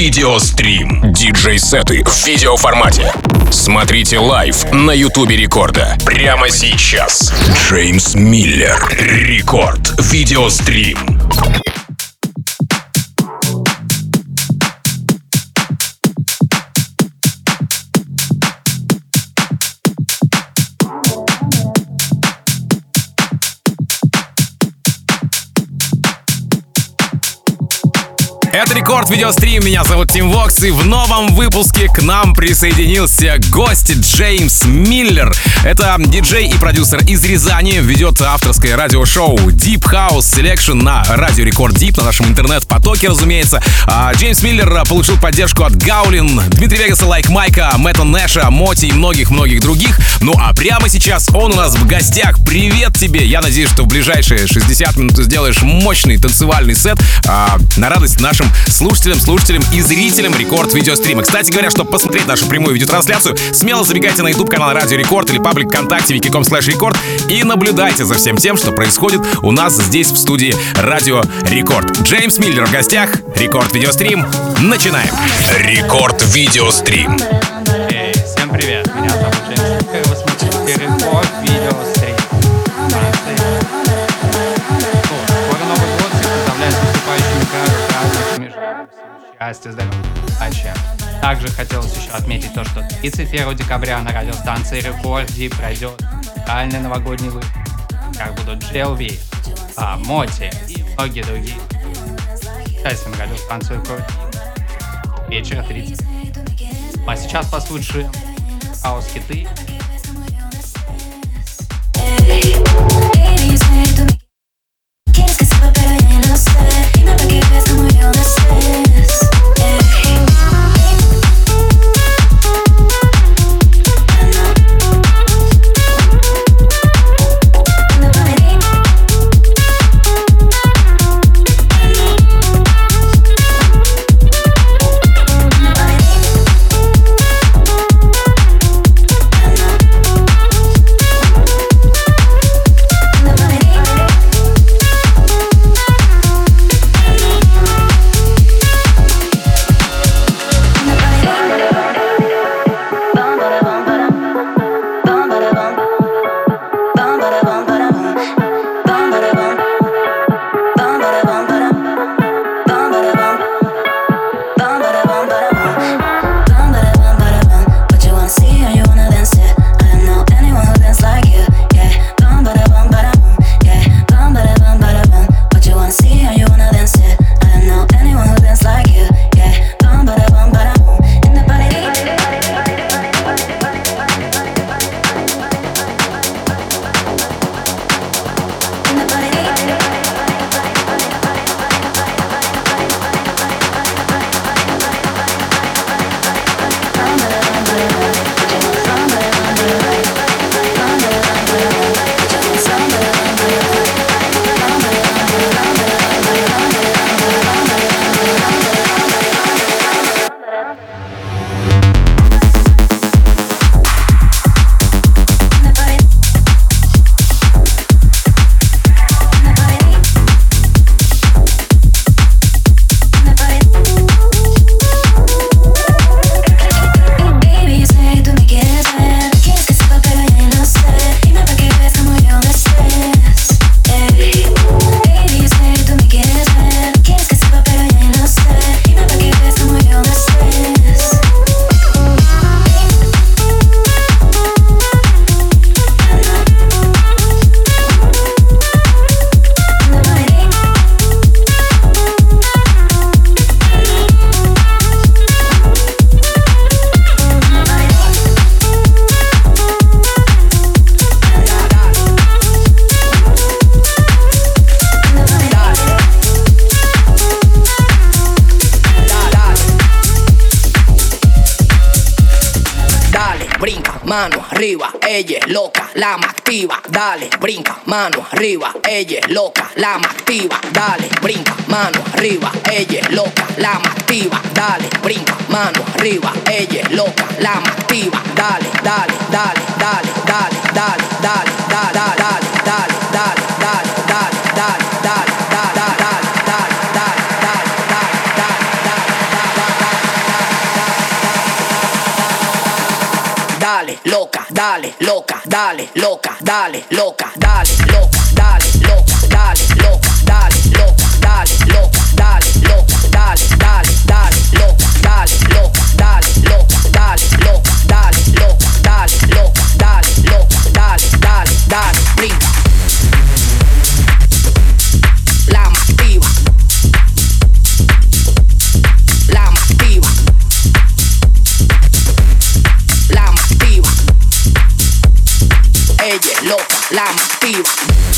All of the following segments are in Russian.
Video Stream. Диджей-сеты в видеоформате. Смотрите live на Ютубе Рекорда. Прямо сейчас. James Miller. Record. Video Stream. Это Рекорд Видеострим, меня зовут Тим Вокс, и в новом выпуске к нам присоединился гость Джеймс Миллер. Это диджей и продюсер из Рязани, ведет авторское радиошоу Deep House Selection на Радио Рекорд Deep, на нашем интернет-потоке, разумеется. А Джеймс Миллер получил поддержку от Гаулин, Дмитрия Вегаса, Лайк Майка, Мэтта Нэша, Моти и многих-многих других. Ну а прямо сейчас он у нас в гостях. Привет тебе! Я надеюсь, что в ближайшие 60 минут ты сделаешь мощный танцевальный сет а, на радость нашим слушателям, слушателям и зрителям Рекорд видеострима. Кстати говоря, чтобы посмотреть нашу прямую видеотрансляцию, смело забегайте на YouTube канал Радио Рекорд или паблик ВКонтакте vk.com slash record и наблюдайте за всем тем, что происходит у нас здесь в студии Радио Рекорд. Джеймс Миллер в гостях, Рекорд видеострим. Начинаем. Рекорд видеострим. Счастья, здоровья, удачи. Также хотелось еще отметить то, что 31 декабря на радиостанции Рекорди пройдет музыкальный новогодний выпуск. Как будут GLV, а, Моти и многие другие. Счастье на радиостанцию Рекорди. Вечер 30. А сейчас послушаем хаос-хиты. Dale, brinca, mano arriba, ella loca, la más activa. Dale, brinca, mano arriba, ella loca, la más activa. Dale, brinca, mano arriba, ella es loca, la más activa. Dale, dale, dale, dale, dale, dale, dale, dale, dale, dale, dale, dale, dale, dale, dale, dale, dale, dale, dale, loca, dale, loca, dale, loca, dale, loca, dale, loca. muelle loca, la activa.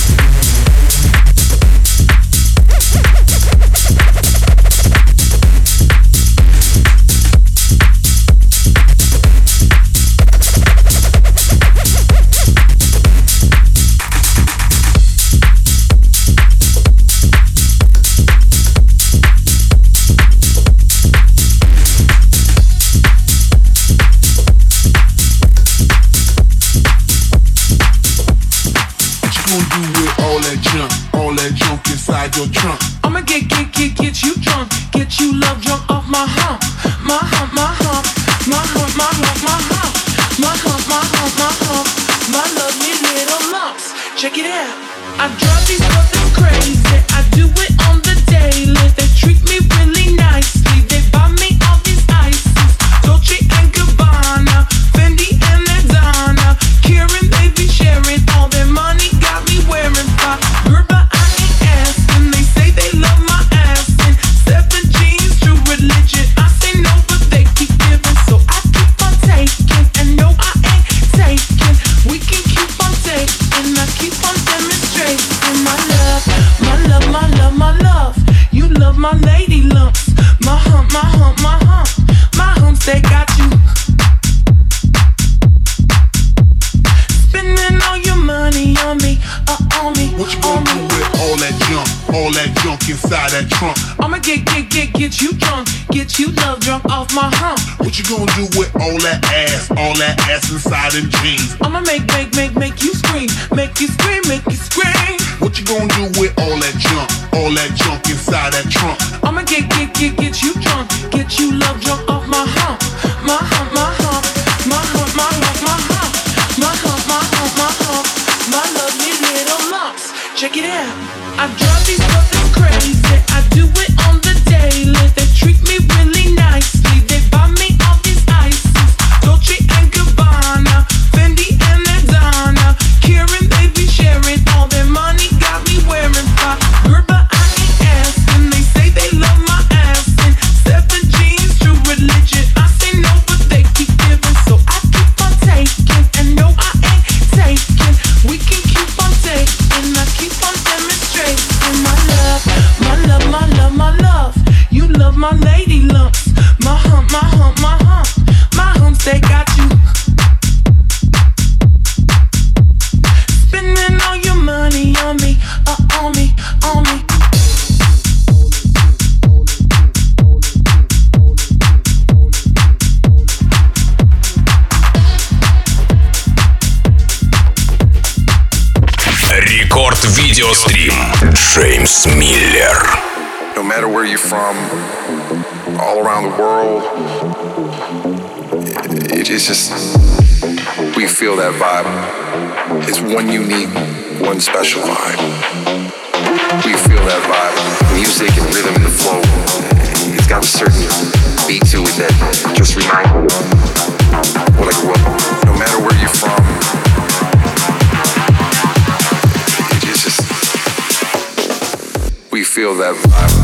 get you drunk, get you love drunk. No matter where you're from, all around the world, it, it's just, we feel that vibe. It's one unique, one special vibe. We feel that vibe. Music and rhythm and flow, it's got a certain beat to it that just reminds me of what I grew up. No matter where you're from, feel that vibe.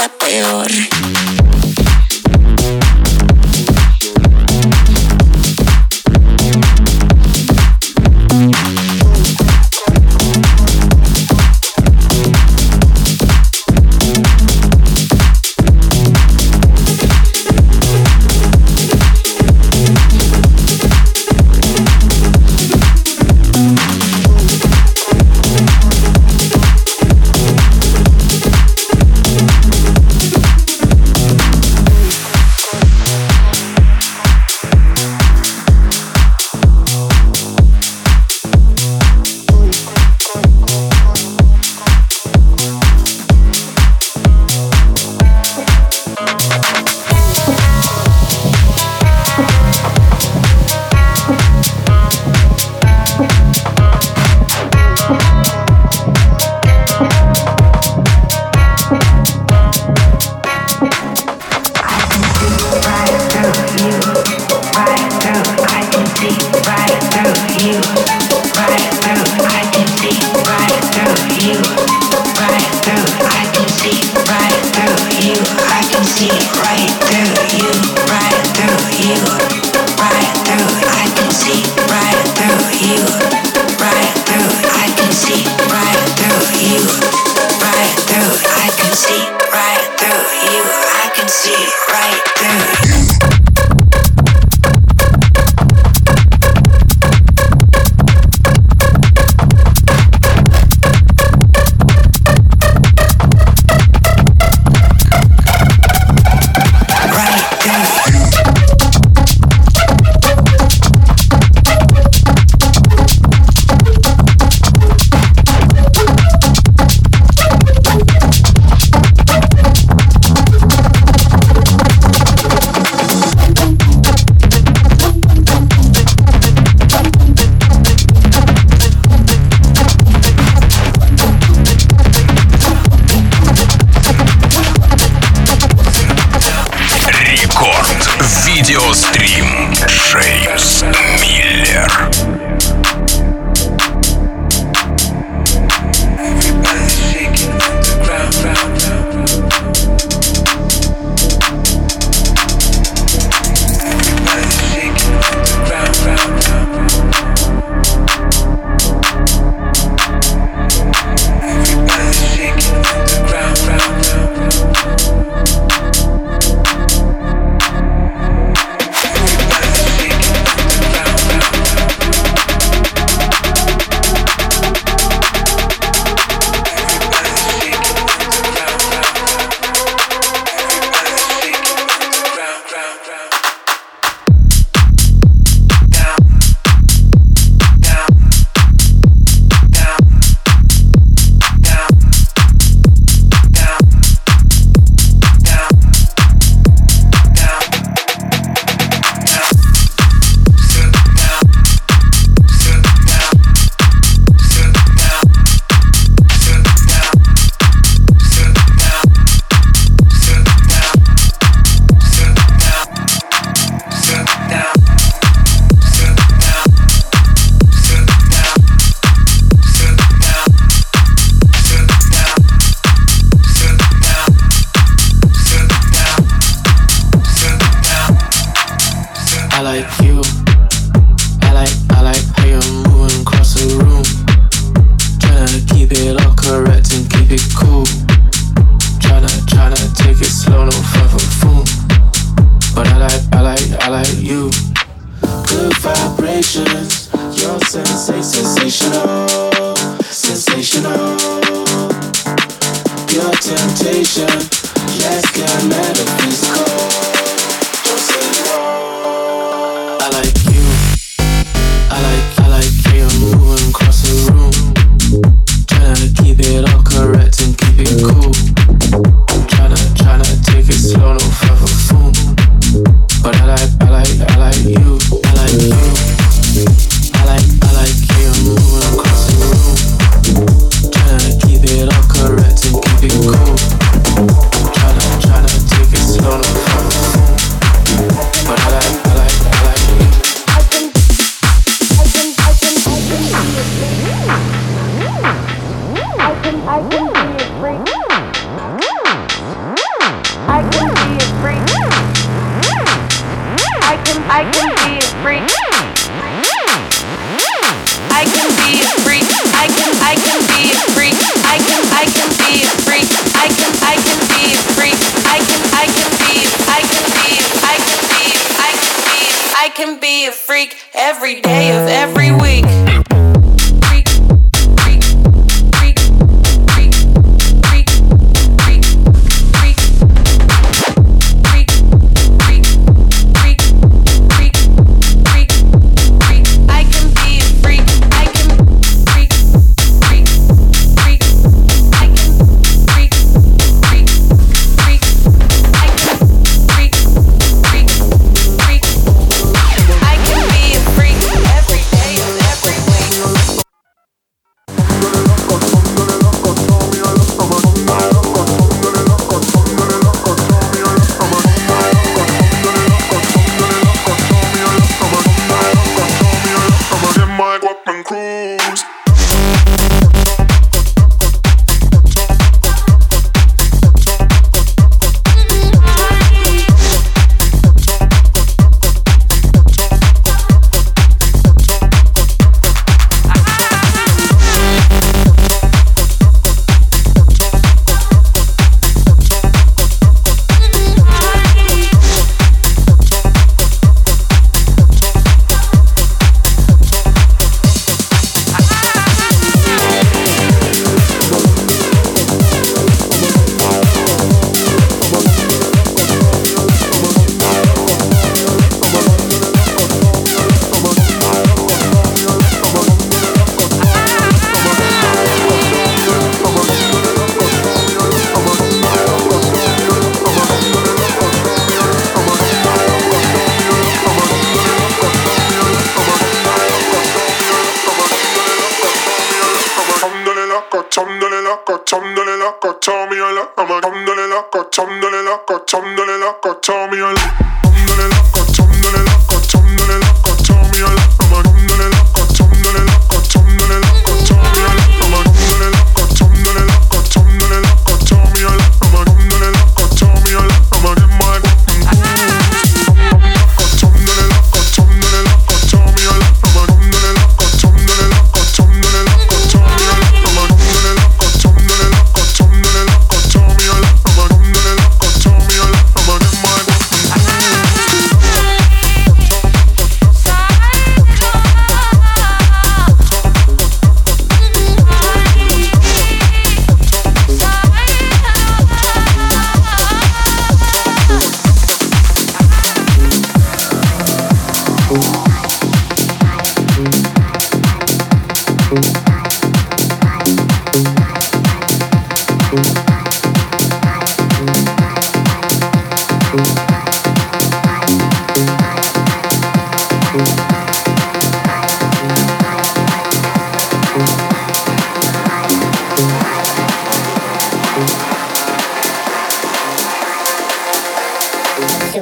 La peor.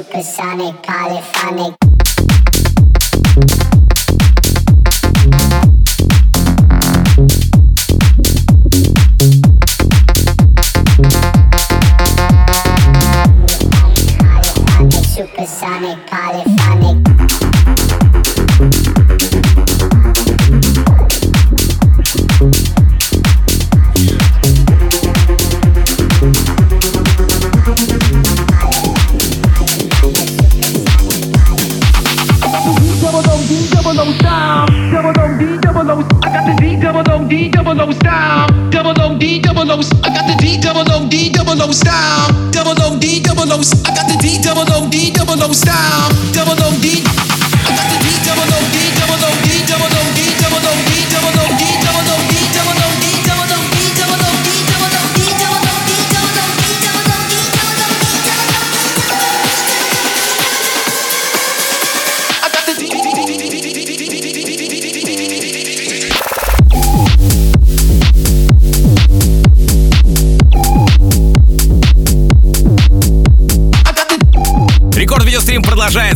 supersonic, polyphonic. O style, double O D double O. I got the D double O D double O style.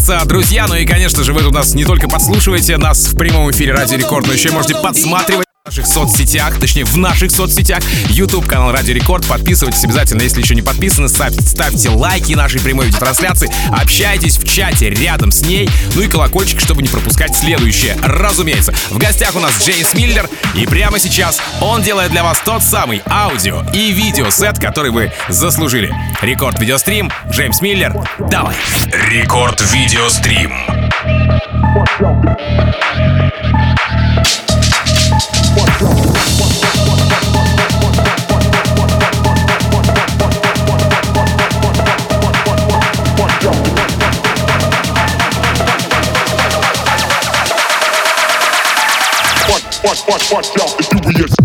называется «Друзья». Ну и, конечно же, вы тут нас не только подслушиваете, нас в прямом эфире Радио Рекорд, но еще и можете подсматривать соцсетях, точнее в наших соцсетях. YouTube канал Радио Рекорд. Подписывайтесь обязательно, если еще не подписаны. Ставьте, ставьте лайки нашей прямой видеотрансляции. Общайтесь в чате рядом с ней. Ну и колокольчик, чтобы не пропускать следующее. Разумеется, в гостях у нас Джеймс Миллер. И прямо сейчас он делает для вас тот самый аудио и видео сет, который вы заслужили. Рекорд видеострим, Джеймс Миллер, давай. Рекорд видеострим. Watch out. watch, watch, watch y'all be curious.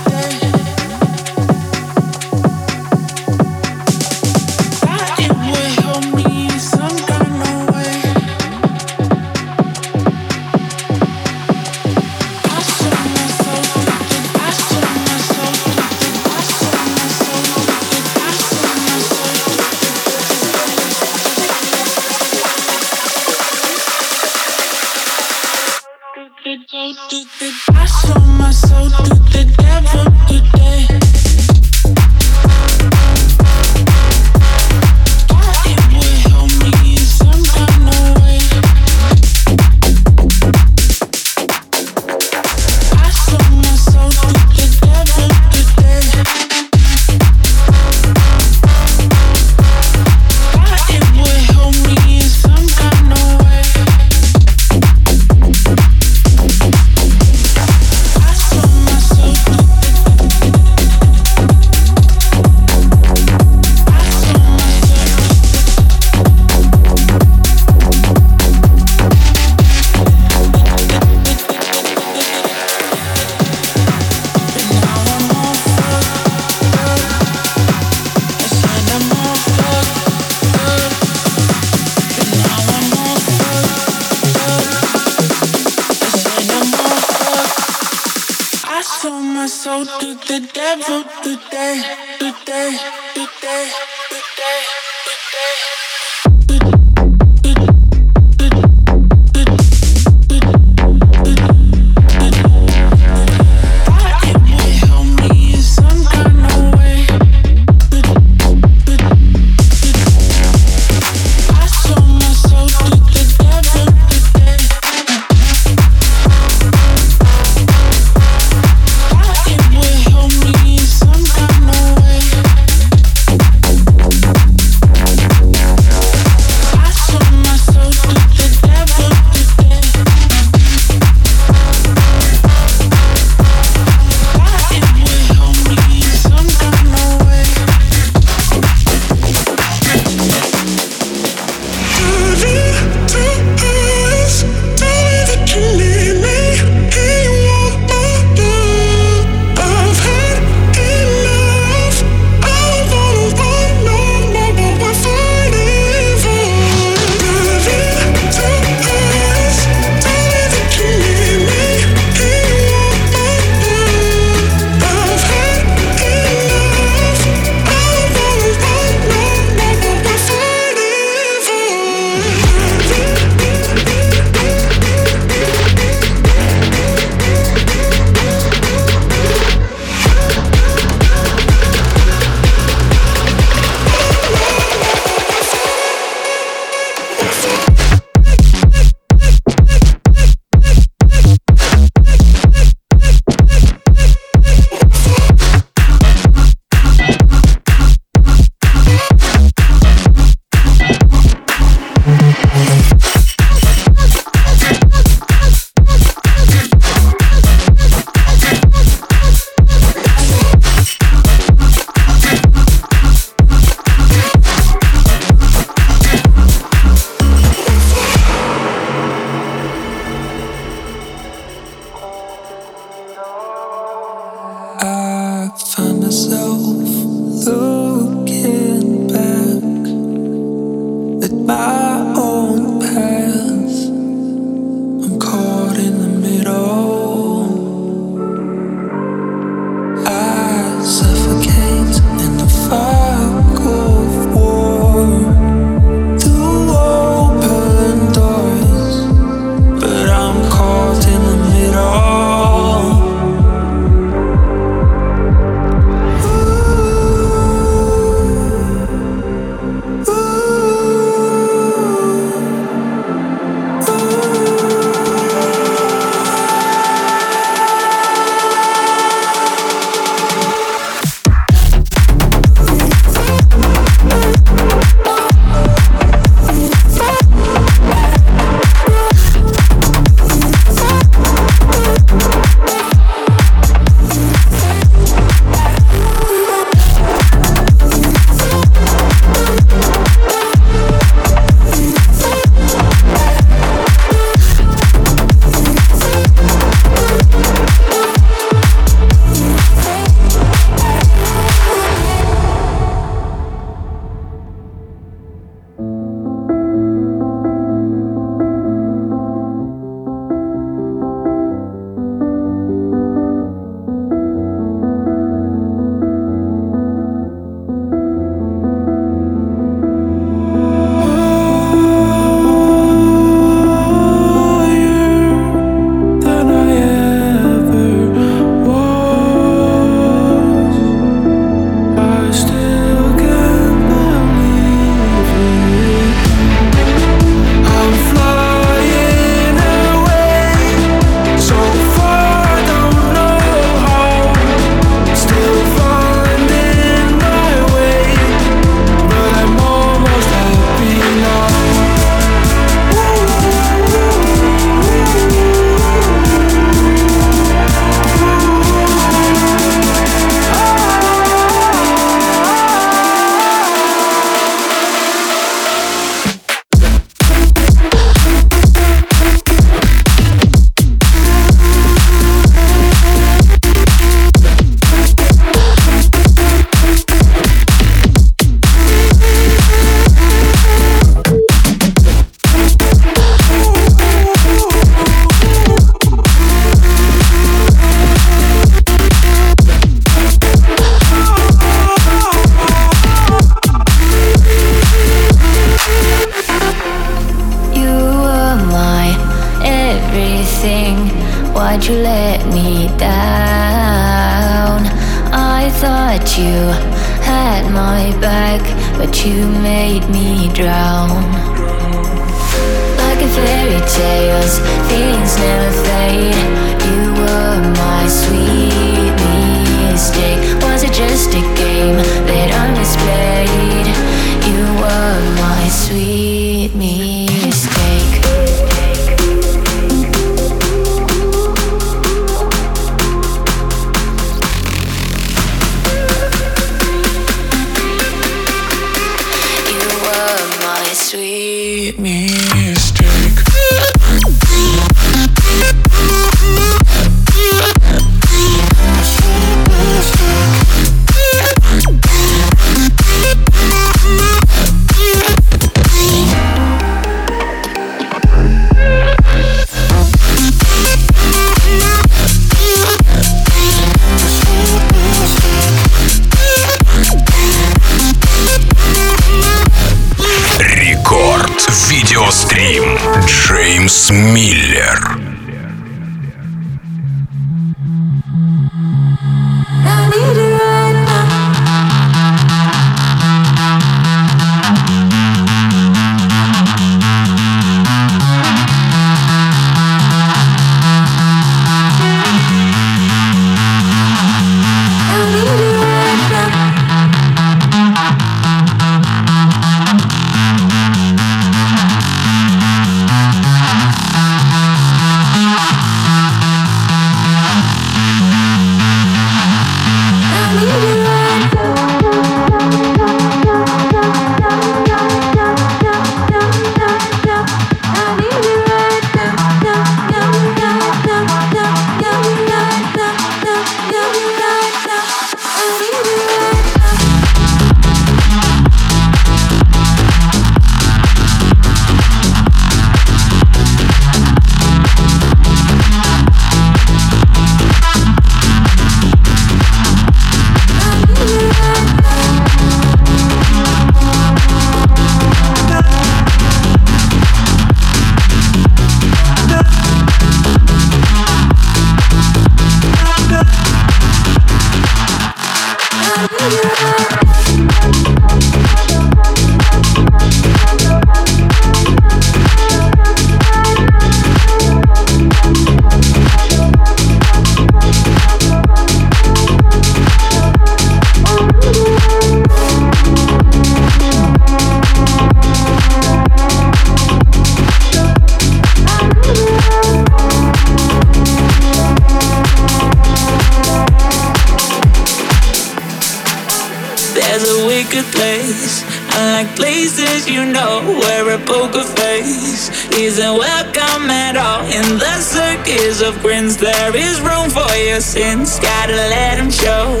isn't welcome at all in the circus of grins. There is room for your sins, gotta let them show.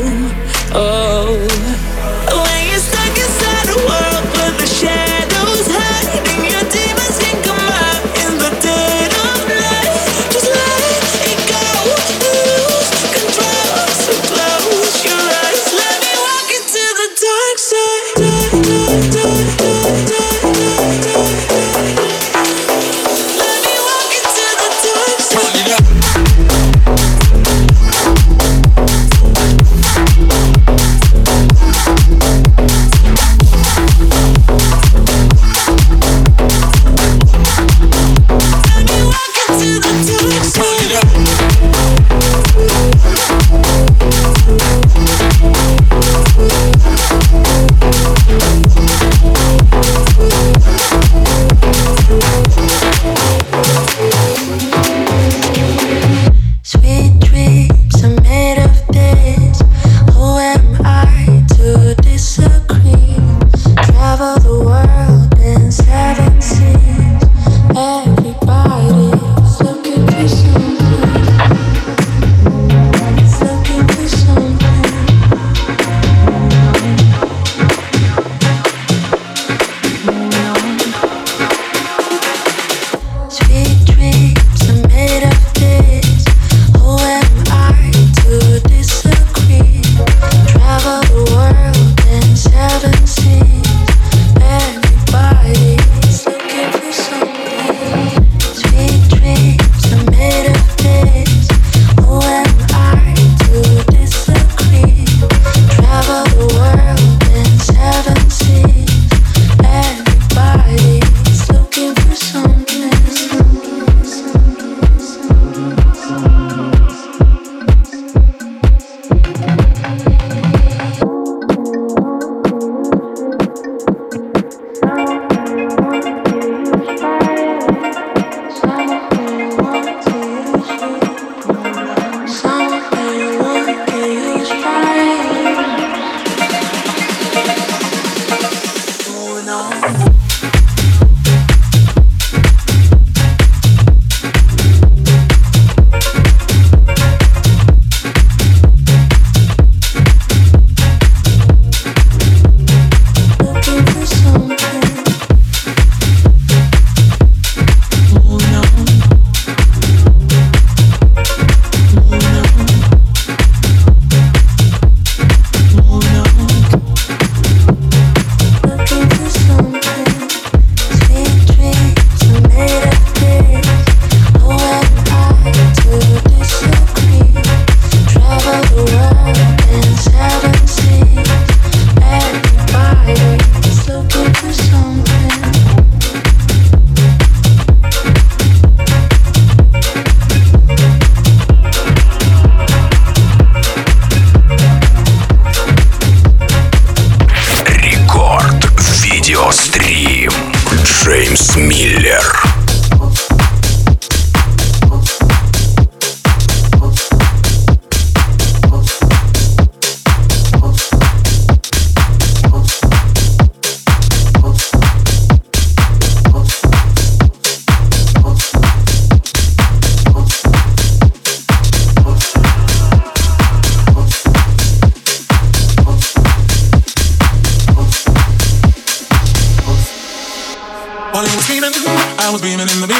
Oh.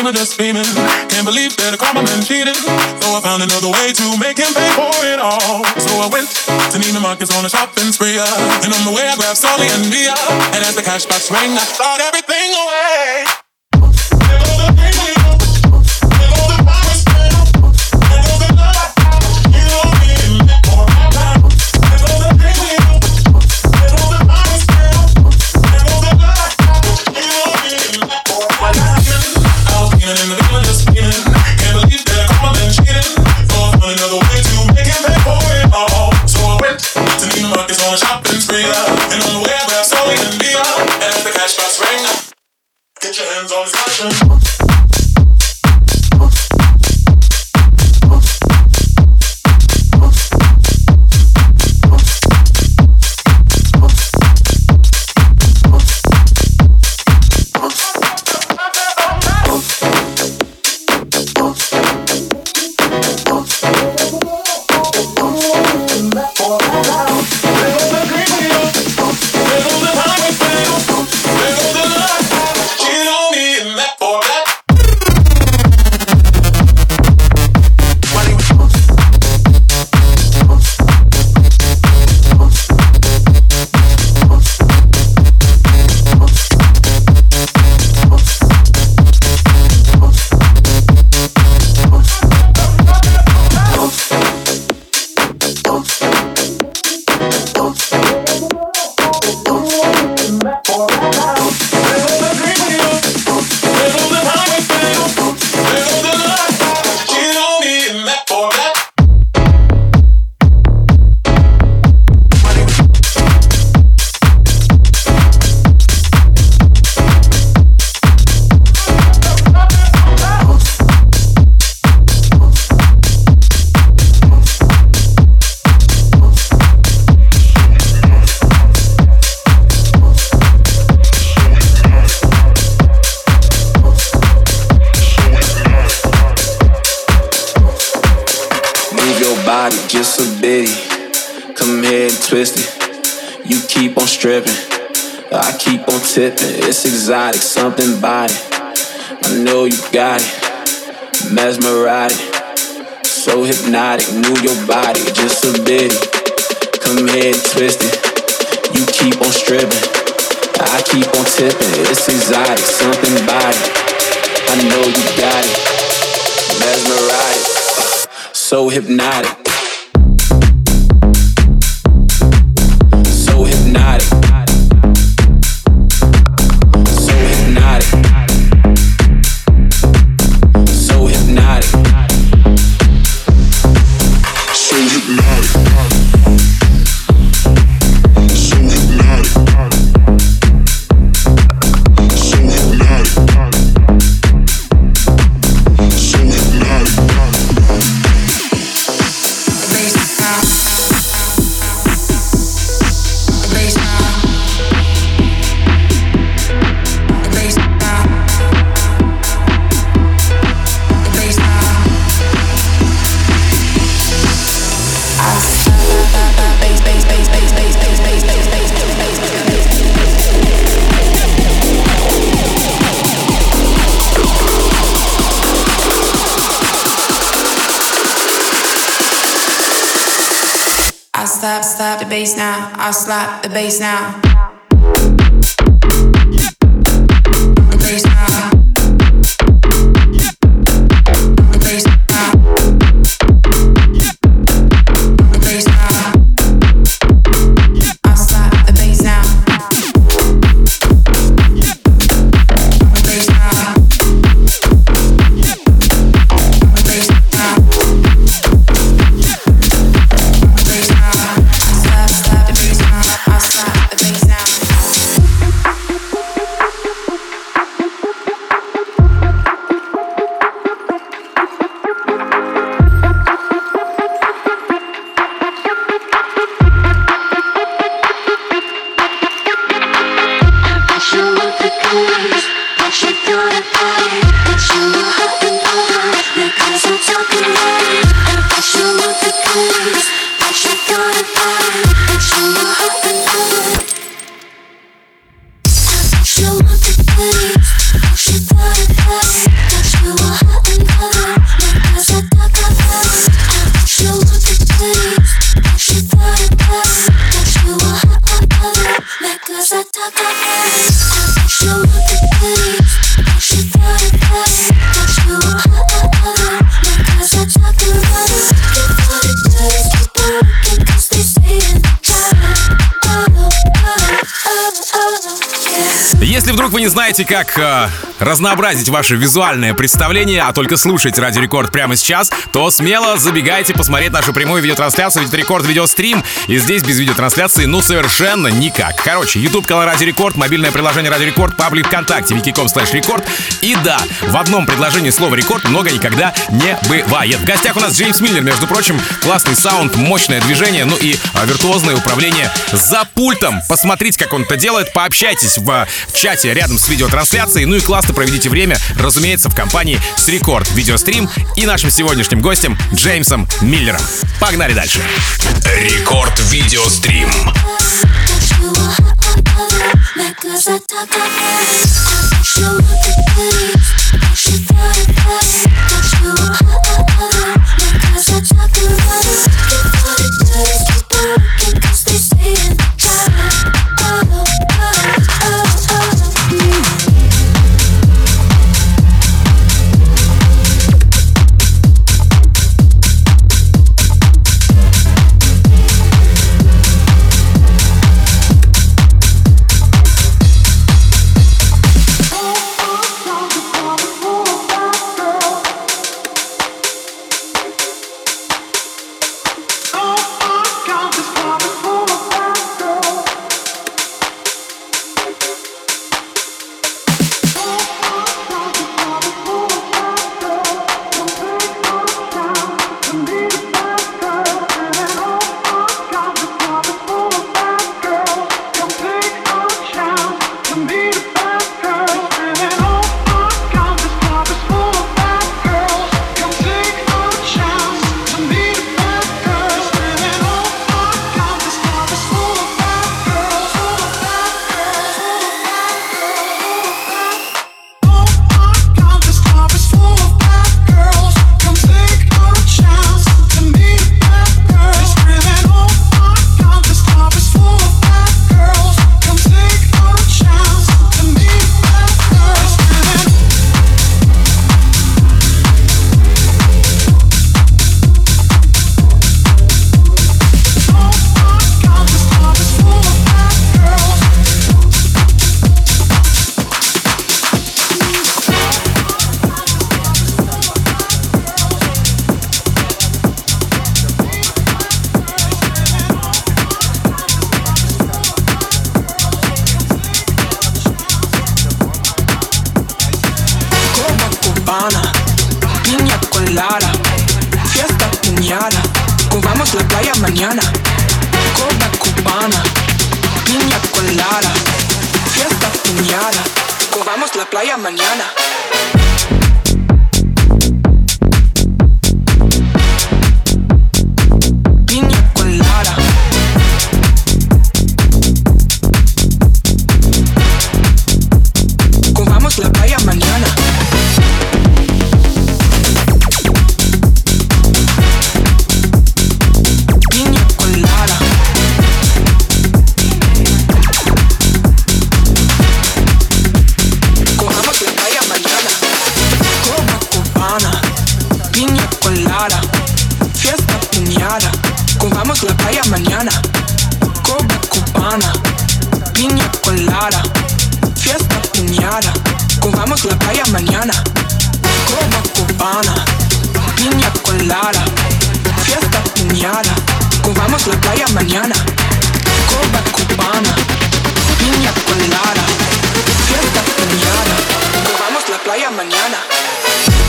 In the just. Can't believe that a karma man cheated. So I found another way to make him pay for it all. So I went to Neiman Marcus on a shopping spree. uh, And on the way I grabbed Solly and Mia. And as the cash box rang, I thought everything away. Hands on his hypnotic. Move your body just a bitty. Come here twist it. You keep on stripping. I keep on tipping. It's exotic, something body. I know you got it. Mesmerizing so hypnotic. Bass now. I slap the bass now. Если вдруг вы не знаете, как э, разнообразить ваше визуальное представление, а только слушать Радио Рекорд прямо сейчас, то смело забегайте посмотреть нашу прямую видеотрансляцию, ведь Рекорд видеострим, и здесь без видеотрансляции ну совершенно никак. Короче, YouTube канал Радио Рекорд, мобильное приложение Радио Рекорд, паблик ВКонтакте, vk.com slash record. И да, в одном предложении слова рекорд много никогда не бывает. В гостях у нас Джеймс Миллер, между прочим, классный саунд, мощное движение, ну и а, виртуозное управление за пультом. Посмотрите, как он это делает, пообщайтесь в а, чате рядом с видеотрансляцией, ну и классно проведите время, разумеется, в компании с Рекорд Видеострим и нашим сегодняшним гостем Джеймсом Миллером. Погнали дальше. Рекорд Видеострим. Necklace I talk about She want the taste She thought it was That you were Necklace I talk about Before cubana. Niña colada. Fiesta piñada. Cojamos la playa mañana. Copa cubana. Niña colada. Fiesta piñada. Cojamos la playa mañana. Copa cubana. Niña colada. Fiesta piñada. Cojamos la playa mañana.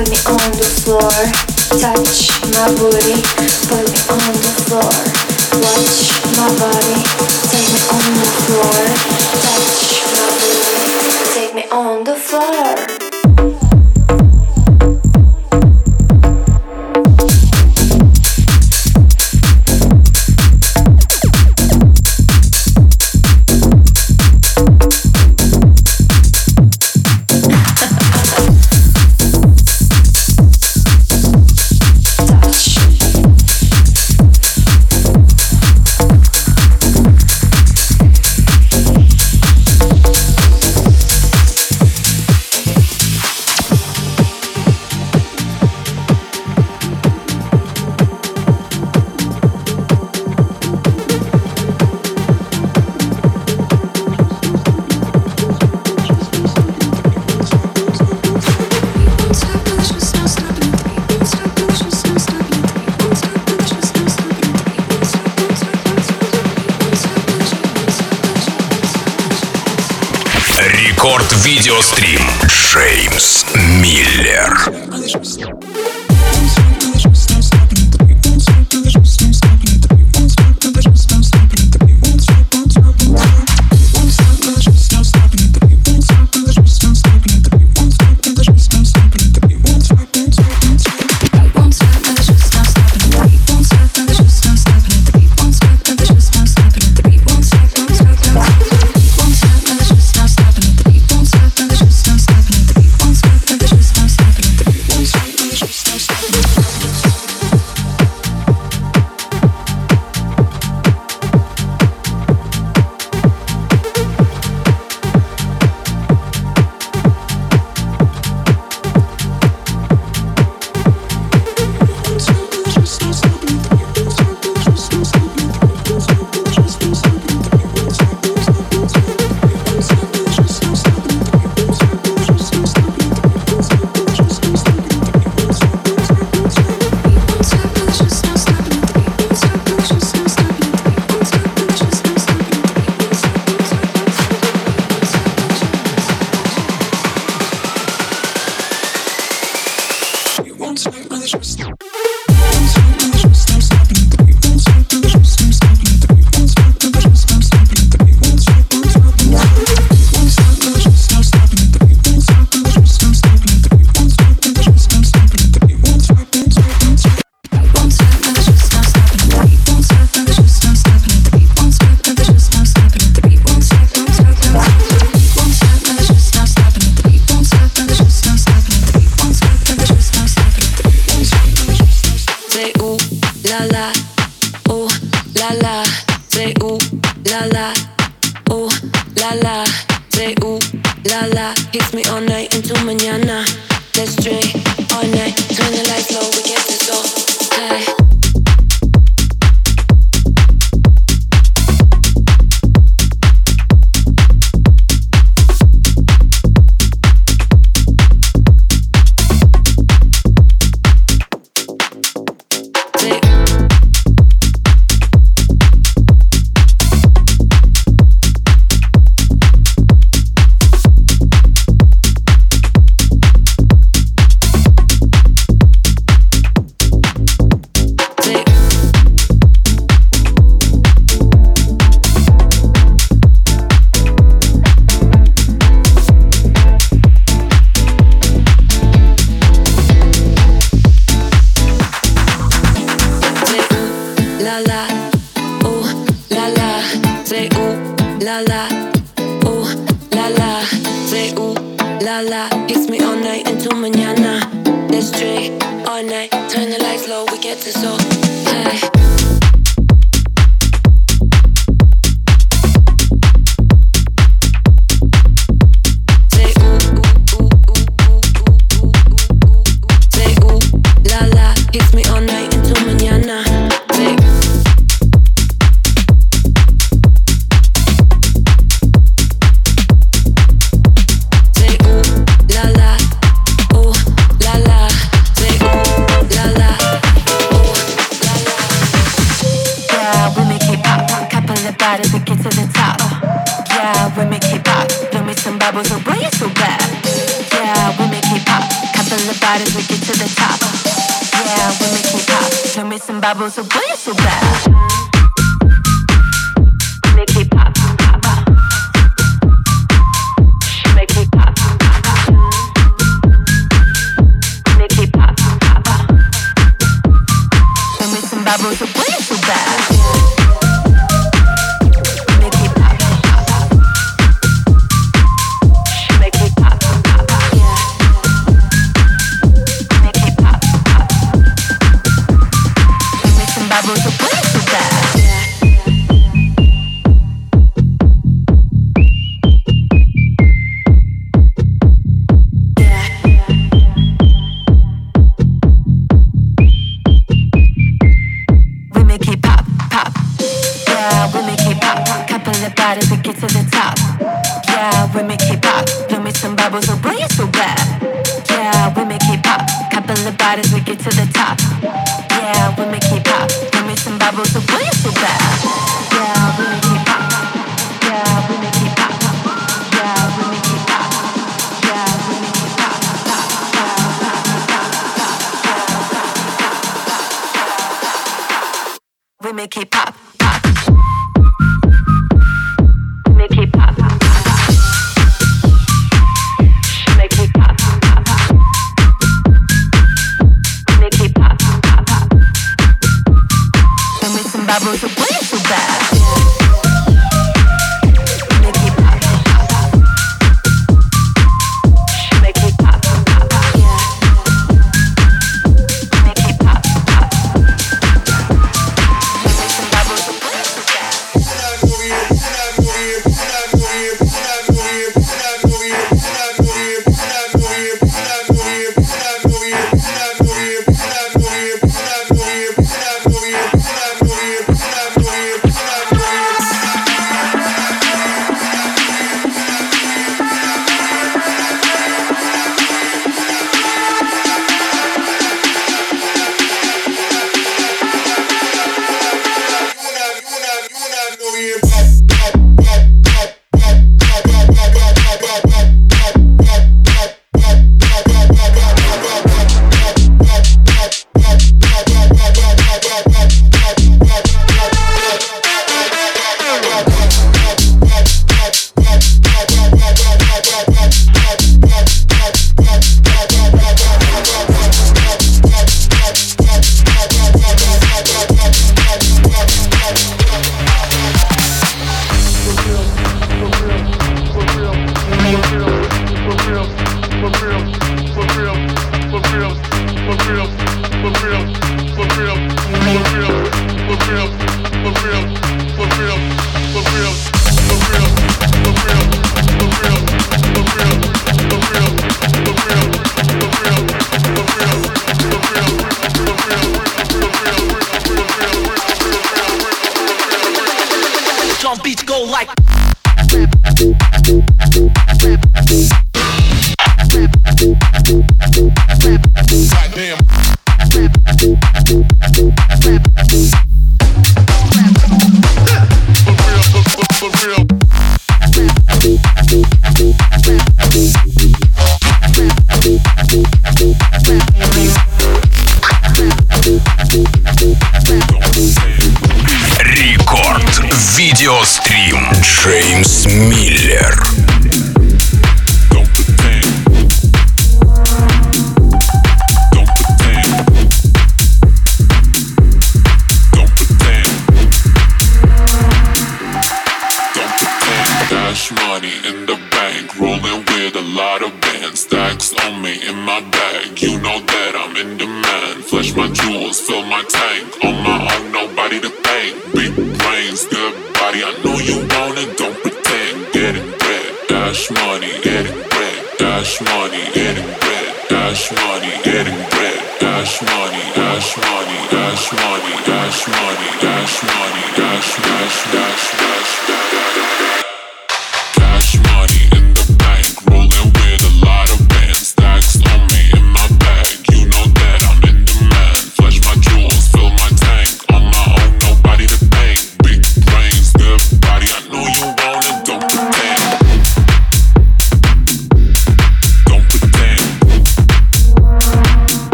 put me on the floor. Touch my booty, put me on the floor. Watch my body, take me on the floor. Touch my booty, take me on the floor.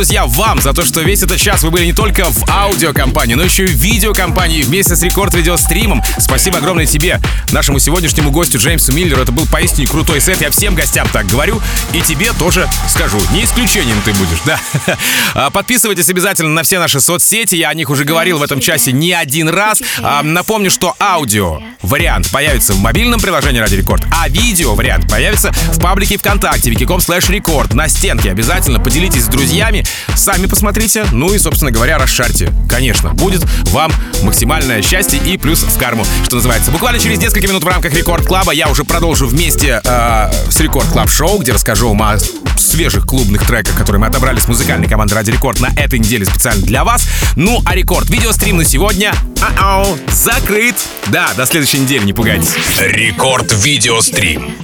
Спасибо огромное, друзья, вам за то, что весь этот час вы были не только в аудиокомпании, но еще и в видеокомпании вместе с Рекорд Видеостримом. Спасибо огромное тебе, нашему сегодняшнему гостю Джеймсу Миллеру. Это был поистине крутой сет. Я всем гостям так говорю. И тебе тоже скажу. Не исключением ты будешь, да? А, Подписывайтесь обязательно на все наши соцсети. Я о них уже говорил в этом часе не один раз. А, Напомню, что аудио вариант появится в мобильном приложении Ради Рекорд, а видео вариант появится в паблике ВКонтакте, wiki.com slash рекорд. На стенке обязательно поделитесь с друзьями, сами посмотрите, ну и, собственно говоря, расшарьте. Конечно, будет вам максимальное счастье и плюс в карму, что называется. Буквально через несколько минут в рамках Record Club а я уже продолжу вместе э, с Record Club Show, где расскажу вам о свежих клубных треках, которые мы отобрали с музыкальной команды Радио Рекорд на этой неделе специально для вас. Ну, а Рекорд видеострим на сегодня ау, закрыт. Да, до следующей недели, не пугайтесь. Рекорд Видеострим.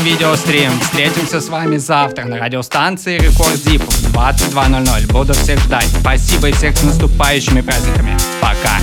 Видеострим. Встретимся с вами завтра на радиостанции Рекорд Дип в 22.00. Буду всех ждать. Спасибо и всех с наступающими праздниками. Пока.